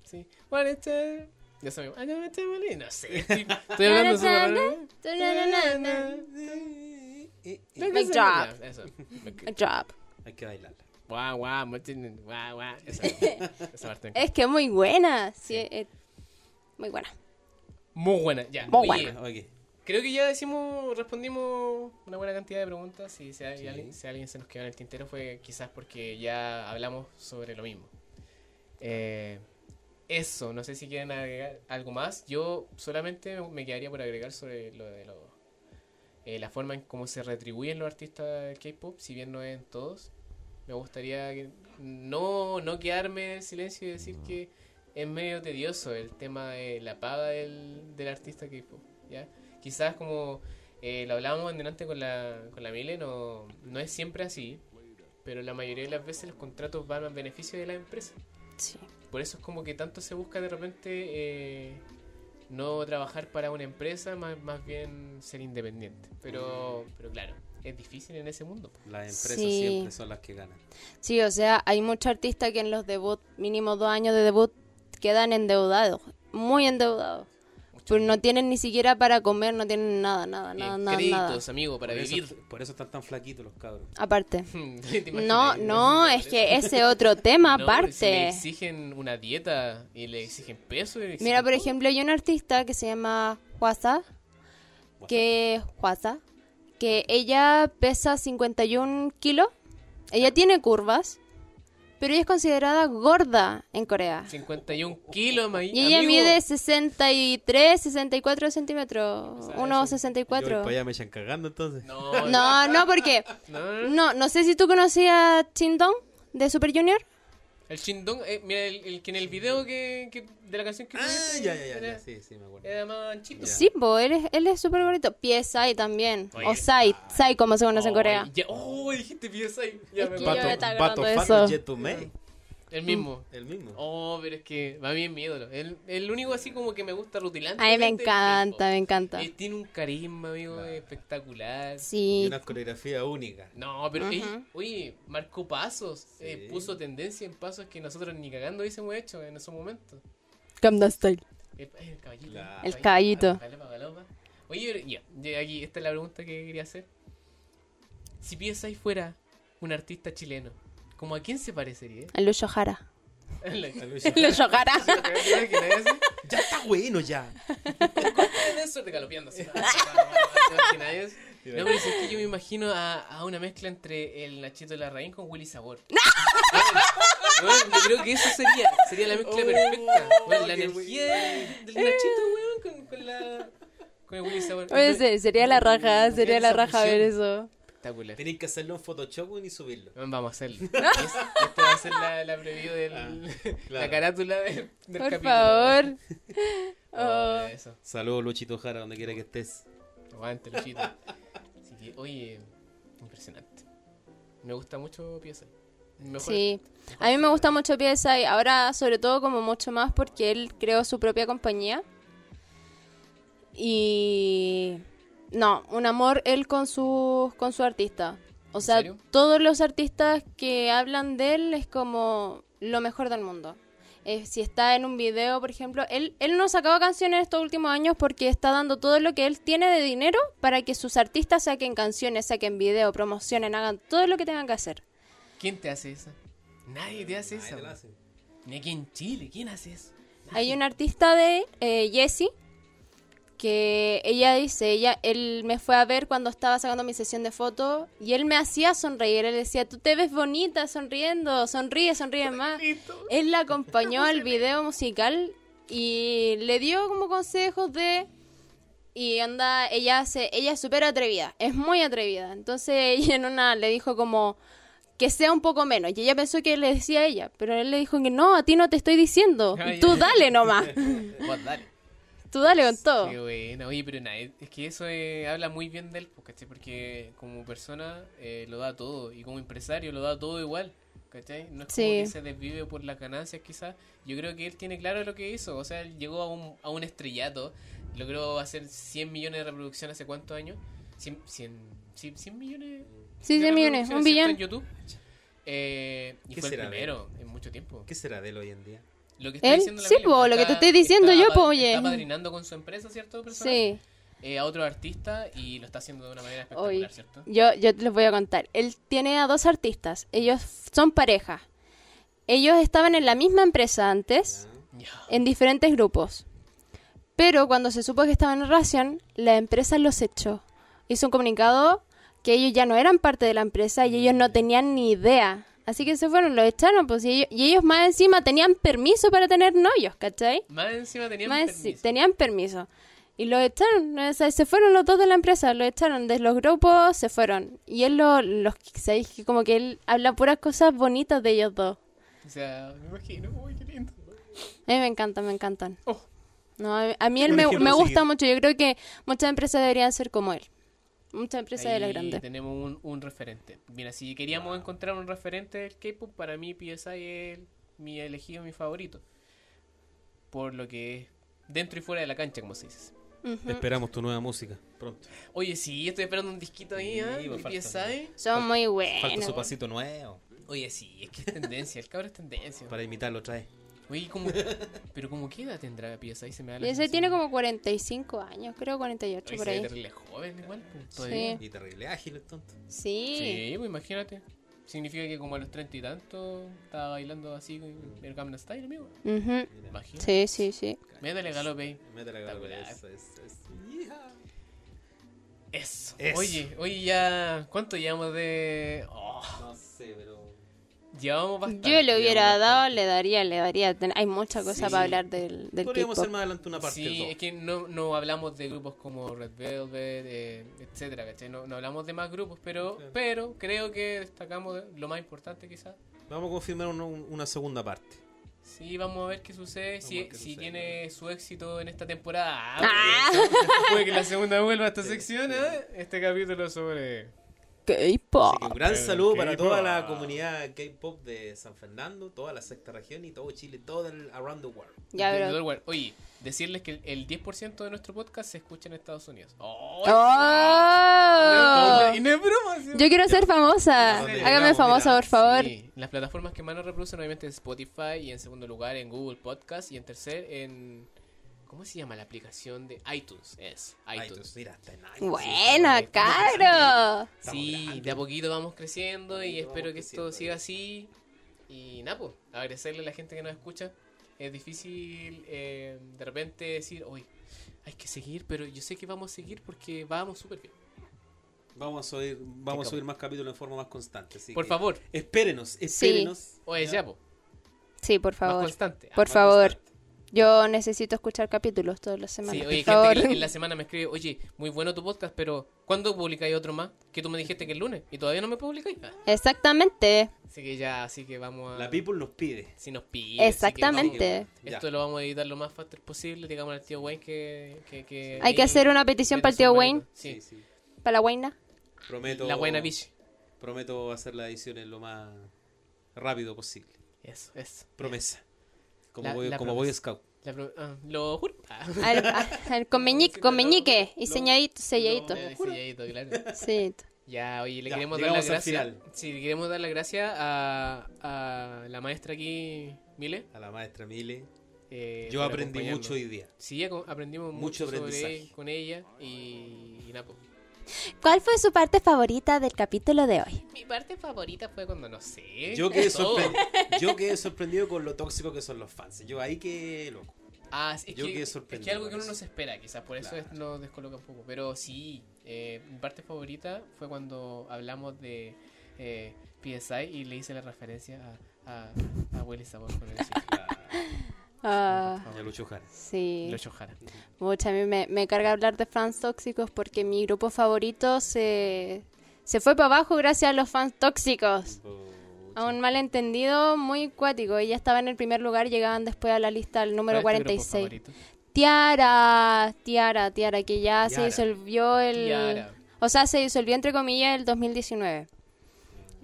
Sí. What is it? Esa misma. I know it's a money. No sé, [laughs] estoy, [laughs] estoy hablando sobre... Mic drop. Ya, Eso. A drop. Hay que bailarla. Guau, guau, guau, guau. Esa, esa parte. Es que es muy buena, sí, es muy buena. Muy buena, ya. Muy buena. Ok. Creo que ya decimos, respondimos una buena cantidad de preguntas. Si, si, alguien, si alguien se nos quedó en el tintero fue quizás porque ya hablamos sobre lo mismo. Eh, eso, no sé si quieren agregar algo más. Yo solamente me quedaría por agregar sobre lo de lo, eh, la forma en cómo se retribuyen los artistas del K-pop, si bien no es en todos. Me gustaría que- no, no quedarme en silencio y decir que es medio tedioso el tema de la paga del, del artista K-pop. ¿ya? Quizás como eh, lo hablábamos antes con la, con la Mile, no, no es siempre así, pero la mayoría de las veces los contratos van al beneficio de la empresa. Sí. Por eso es como que tanto se busca de repente eh, no trabajar para una empresa, más, más bien ser independiente. Pero, pero claro, es difícil en ese mundo. Las empresas Sí. siempre son las que ganan. Sí, o sea, hay muchos artistas que en los debut, mínimo dos años de debut, quedan endeudados, muy endeudados. Pues no tienen ni siquiera para comer, no tienen nada, nada, nada, Eh, nada, créditos, nada. amigo, para por, vivir. Eso, por eso están tan flaquitos los cabros. Aparte. [laughs] No, no, es que ese otro tema [laughs] No, si le aparte. exigen una dieta y le exigen peso. y le exigen Mira, por todo. ejemplo, hay un artista que se llama Huasa, que Huasa, que ella pesa 51 kilos, ella tiene curvas, pero ella es considerada gorda en Corea. 51 kilos, ma- Y ella amigo. mide 63, 64 centímetros, sea, unos eso- Yo 64. para allá me echan cagando entonces. No, No, no, porque no, no, no. no, no sé si tú conocías a Chindong de Super Junior. El Shindong, eh, mira, el, el que en el video que, que- de la canción que Ah, tuviste, ya, ya, ya, era, ya, sí, sí, me acuerdo. era más anchito. Sí, po, él es, él es súper bonito. Pie Sai también. Oye, o Sai, Sai como se conoce en Oh, Corea. ya- oh, dijiste PSI. Ya Es me que yo me estaba Fat eso. El mismo. El mismo. Oh, pero es que va bien mi ídolo. El, el único así como que me gusta rutilante. A mí me encanta, me encanta. Él tiene un carisma, amigo, espectacular. Y Sí, una coreografía única. No, pero Ujú. ey, oye, marcó pasos, eh, puso tendencia en pasos que nosotros ni cagando hubiésemos hecho en esos momentos. Gangnam Style. El, ay, el caballito. Claro. El caballito. Galopa. Oye, ya, aquí esta es la pregunta que quería hacer. Si PSI fuera un artista chileno, ¿cómo a quién se parecería? El Lucho Jara. La- Le chocará. ¿Te imaginas eso? Ya está bueno ya. No, pero es que yo me imagino a, a una mezcla entre el Nachito de la Raín con Willy Sabor. [laughs] Bueno, yo creo que eso sería, sería la mezcla perfecta. Bueno, la energía del Nachito, weón, con, con la con el Willy Sabor. Oye, sí, sería la raja, sería la raja ver eso. Espectacular. Tenéis que hacerlo en Photoshop y subirlo. Vamos a hacerlo. Es- [laughs] Esta va a ser la, la preview del, [laughs] la claro. carátula de- del Por capítulo. favor. [laughs] Oh, Oh. Saludos, Luchito Jara, donde quiera que estés. Aguante, Luchito. Así que, oye, impresionante. Me gusta mucho pieza. Mejor. Sí, a mí me gusta mucho PSI, ahora sobre todo como mucho más porque él creó su propia compañía. Y no, un amor él con su con su artista. O ¿En sea, serio? todos los artistas que hablan de él es como lo mejor del mundo. Eh, si está en un video, por ejemplo, él, él no ha sacado canciones estos últimos años porque está dando todo lo que él tiene de dinero para que sus artistas saquen canciones, saquen video, promocionen, hagan todo lo que tengan que hacer. ¿Quién te hace esa? Nadie te hace Nadie esa. te hace. Ni aquí en Chile. ¿Quién hace eso? Hay un artista de eh, Jessie que ella dice, ella, él me fue a ver cuando estaba sacando mi sesión de fotos y él me hacía sonreír, él decía, tú te ves bonita sonriendo, sonríe, sonríe más. Él la [laughs] acompañó al video musical y le dio como consejos de y anda, ella hace, ella es súper atrevida, es muy atrevida. Entonces [laughs] ella en una le dijo como que sea un poco menos. Y ella pensó que le decía a ella, pero él le dijo que no, a ti no te estoy diciendo. Tú dale nomás. [laughs] Vos dale. Tú dale con todo. Qué bueno. Oye, pero nada, es que eso eh, habla muy bien de él, pues, ¿cachai? Porque como persona eh, lo da todo y como empresario lo da todo igual. ¿Cachai? No es Sí. como que se desvive por las ganancias quizás. Yo creo que él tiene claro lo que hizo. O sea, él llegó a un, a un estrellato. Logró hacer 100 millones de reproducciones hace cuántos años. 100, 100, sí, 100 millones. Sí, de 100 millones, un billón. En YouTube. Eh, y ¿Qué fue el será primero en mucho tiempo. ¿Qué será de él hoy en día? Lo que está Él, diciendo la sí, po, lo que te estoy diciendo yo, po, oye. Está padrinando con su empresa, ¿cierto? Persona? Sí. Eh, a otro artista y lo está haciendo de una manera Hoy, espectacular, ¿cierto? yo, yo les voy a contar. Él tiene a dos artistas. Ellos son pareja. Ellos estaban en la misma empresa antes, Ya. en diferentes grupos. Pero cuando se supo que estaban en relación, la empresa los echó. Hizo un comunicado que ellos ya no eran parte de la empresa y ellos no tenían ni idea. Así que se fueron, los echaron, pues, y ellos, y ellos más encima tenían permiso para tener novios, ¿cachai? Más encima tenían Más permiso. tenían permiso. Y los echaron, o sea, se fueron los dos de la empresa, los echaron de los grupos, se fueron. Y él lo, los, ¿sabéis? Que Como que él habla puras cosas bonitas de ellos dos. O sea, me imagino, uy, qué lindo. A mí me encantan, me encantan. Oh. No, a, a mí él me, me gusta mucho. Yo creo que muchas empresas deberían ser como él. Muchas empresas de la Ahí grande. tenemos un, un referente. Mira, si queríamos encontrar un referente del K-pop, para mí PSI es el- mi elegido, mi favorito. Por lo que es dentro y fuera de la cancha, como se dice. Esperamos tu nueva música pronto. Oye, sí, estoy esperando un disquito ahí, ¿ah? Sí, de pues, falta- PSI. Son muy Falta buenos. su pasito nuevo Oye, sí, es que es tendencia, el cabro es tendencia. para imitarlo otra vez. Oye, ¿cómo, [laughs] pero como qué edad tendrá PSI? Se me da la Y ese sensación. tiene como 45 años, creo 48 Oye, por se ve ahí. terrible joven igual, pues, todavía. Sí. Y terrible ágil el tonto. Sí. Sí, pues imagínate. Significa que como a los treinta y tantos estaba bailando así con el Gangnam Style, amigo. Ujú. Imagínate. Sí, sí, sí. Métale galope ahí. Métele la Espectacular. eso, eso, eso. Hija. Eso. Eso. Oye, oye ya... ¿Cuánto llevamos de...? Oh, No sé, pero. Llevamos bastante. Yo le hubiera dado, bastante. le daría, le daría. Hay mucha cosa Sí. para hablar del, del Podríamos hacer más adelante una parte Sí, dos. es que no, no hablamos de grupos como Red Velvet, eh, etcétera, ¿cachai? No, no hablamos de más grupos, pero, pero creo que destacamos lo más importante quizás. Vamos a confirmar una, una segunda parte. Sí, vamos a ver qué sucede, si, qué si sucede. tiene su éxito en esta temporada. Ah, Ah. [laughs] Puede que la segunda vuelva a esta sección, ¿eh? Este capítulo sobre... K-pop. Un gran el saludo para toda la comunidad K-pop de San Fernando, toda la sexta región y todo Chile, todo el around the world. Ya. Oye, decirles que el, el 10% de nuestro podcast se escucha en Estados Unidos. ¡Oh! ¡Oh! No es broma, ¿sí? Yo quiero ser famosa. ¿A dónde Hágame famosa, Mira. por favor. Sí, las plataformas que más nos reproducen obviamente es Spotify y en segundo lugar en Google Podcast y en tercer en... ¿Cómo se llama la aplicación de iTunes? Es iTunes. iTunes, mira, está en iTunes. Buena, caro. Sí, de a poquito vamos creciendo y espero que esto siga así. Y nada, pues, agradecerle a la gente que nos escucha. Es difícil eh, de repente decir, uy, hay que seguir, pero yo sé que vamos a seguir porque vamos súper bien. Vamos a subir, vamos a subir más capítulos en forma más constante. así Por que favor. Espérenos, espérenos. Oye, ya, pues, Sí, por más favor. constante. Ah, Por más favor. constante. Yo necesito escuchar capítulos todas las semanas. Sí, por oye, favor. gente que en la semana me escribe, oye, muy bueno tu podcast, pero ¿cuándo publicáis otro más? Que tú me dijiste que el lunes y todavía no me publicáis. Exactamente. Así que ya, así que vamos a... La people nos pide. Si nos pide. así que Exactamente. Ya. Esto lo vamos a editar lo más fácil posible. Digamos al tío Wayne que. que, que Hay que hacer una petición para el tío Wayne. Sí, sí. Para la Wayna. Prometo. la buena bici. Prometo hacer las ediciones lo más rápido posible. Eso, eso. Promesa. Como, La- voy, la como promesa. Boy Scout. La pro- ah, lo juro. Ah. Al- a- [laughs] al- con meñique, con meñique. Y selladito, selladito. Selladito, claro. Sí. Ya, oye, le Ya, queremos dar las gracias. Sí, le queremos dar las gracias a, a la maestra aquí, Mile. A la maestra Mile. eh, Yo aprendí mucho hoy día. Sí, aprendimos Mucho mucho, sobre con ella y, y nada, pues. ¿Cuál fue su parte favorita del capítulo de hoy? Mi parte favorita fue cuando no sé. Yo quedé, todo. sorpre- [laughs] yo quedé sorprendido con lo tóxico que son los fans. Yo ahí que loco. Ah, es Yo que, quedé es sorprendido que algo que uno no se espera, quizás por eso Claro. es- nos descoloca un poco. Pero sí, eh, mi parte favorita fue cuando hablamos de eh, PSI y le hice la referencia a, a, a Willy Sabor con el chico. Ah, Lucho Jara. sí. Lo hecho Jara. Mucha, a mí me, me carga hablar de fans tóxicos porque mi grupo favorito se, se fue para abajo gracias a los fans tóxicos. A un malentendido muy cuático. Ella estaba en el primer lugar, llegaban después a la lista al número ¿Cuál es tu grupo 46. favorito? Tiara, Tiara, Tiara, que ya se disolvió el... Tiara. O sea, se disolvió entre comillas el 2019.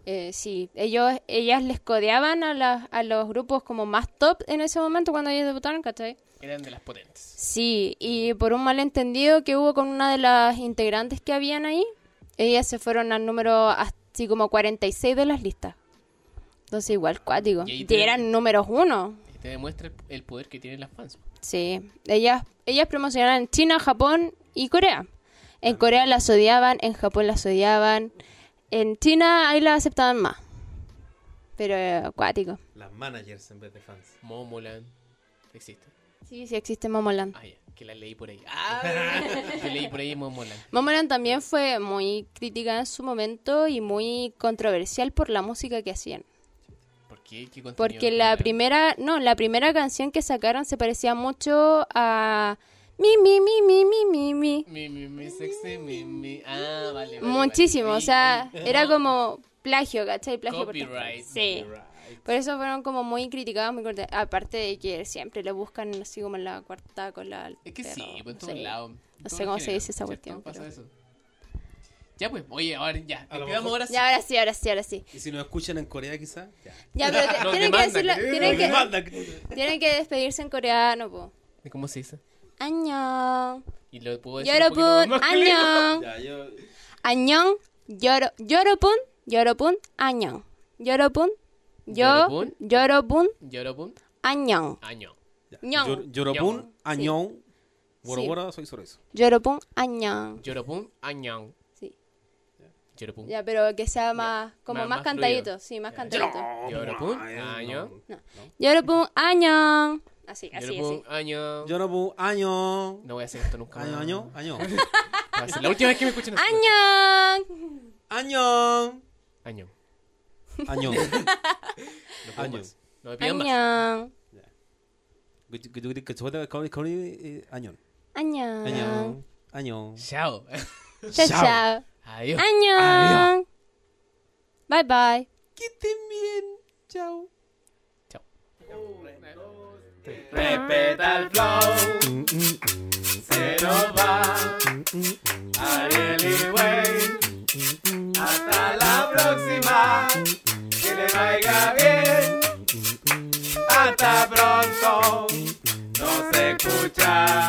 Eh, sí, ellos, ellas les codeaban a, a los grupos como más top en ese momento cuando ellos debutaron, ¿cachai? Eran de las potentes. Sí, y por un malentendido que hubo con una de las integrantes que habían ahí, ellas se fueron al número así como 46 de las listas. Entonces igual cuático. Y eran números uno. Y te demuestra el, el poder que tienen las fans. Sí, ellas, ellas promocionaban en China, Japón y Corea. En Corea las odiaban, en Japón las odiaban. En China ahí las aceptaban más. Pero eh, acuático. Las managers en vez de fans. Momoland. Existe. Sí, sí existe Momoland. Ah, ya. Que la leí por ahí. Ah, [laughs] yo leí por ahí Momoland. Momoland también fue muy criticada en su momento y muy controversial por la música que hacían. ¿Por qué? ¿Qué contenido Porque la primera, no, la primera canción que sacaron se parecía mucho a mi mi mi mi mi mi mi. Mi, mi, mi sexy, mi, mi. Ah, vale. vale, Muchísimo, vale. o sea, [laughs] era como plagio, ¿cachai? Plagio por Copyright. partes. Sí. Por eso fueron como muy criticados, muy corte- Aparte de que siempre le buscan así como en la cuarta con la... Es que sí, pues en sí. todos lados. No sé cómo se dice esa cuestión, Pasa pero- eso. Ya pues, oye, ahora ya. Lo Quedamos mejor- ahora sí. Ya, ahora sí, ahora sí, ahora sí. Y si nos escuchan en Corea, quizás. Ya. Ya, pero te- [laughs] tienen, que decirlo- tienen, que, tienen que despedirse en coreano, po. ¿Cómo se dice? año. Y lo puedo decir Yoropun, un más año. [laughs] Ya. Añón, yoro, yoropun, yoropun, añón. Yoropun, yo, yoropun, yoropun, añón. Añón. Yoropun, añón. Borobora, soy soresa. Yoropun, añón. Yoropun, añón. Yorupun. Ya, pero que sea más, yeah. como más, más, más cantadito, fluido. sí, más yeah. cantadito. Yoropun, año. No. Yoropun, año. Así, yo así, no así. año. Yo no puedo año. No voy a hacer esto nunca. Año, año, año. [laughs] La última vez que me escuchen. Año. Año. Año. Año. [laughs] No año. No me pidan más. Eh, año. Año. Año. Año. Chao. Chao, chao. Adiós. Año. Bye bye. Que estén bien. Chao. Chao. Respeta el flow, se nos va. Ariel y Wayne, hasta la próxima. Que le vaya bien. Hasta pronto, nos escuchamos.